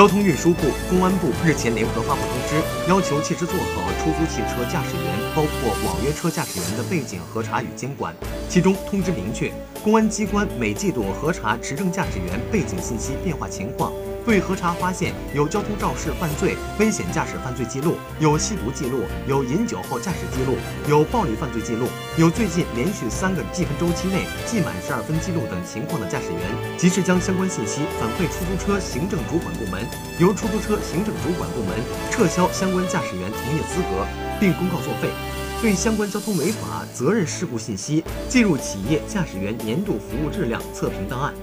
交通运输部、公安部日前联合发布通知，要求切实做好出租汽车驾驶员，包括网约车驾驶员的背景核查与监管。其中，通知明确，公安机关每季度核查持证驾驶员背景信息变化情况。对核查发现有交通肇事犯罪、危险驾驶犯罪记录、有吸毒记录、有饮酒后驾驶记录、有暴力犯罪记录、有最近连续三个记分周期内记满十二分记录等情况的驾驶员，及时将相关信息反馈出租车行政主管部门，由出租车行政主管部门撤销相关驾驶员从业资格，并公告作废。对相关交通违法责任事故信息记入企业驾驶员年度服务质量测评档案。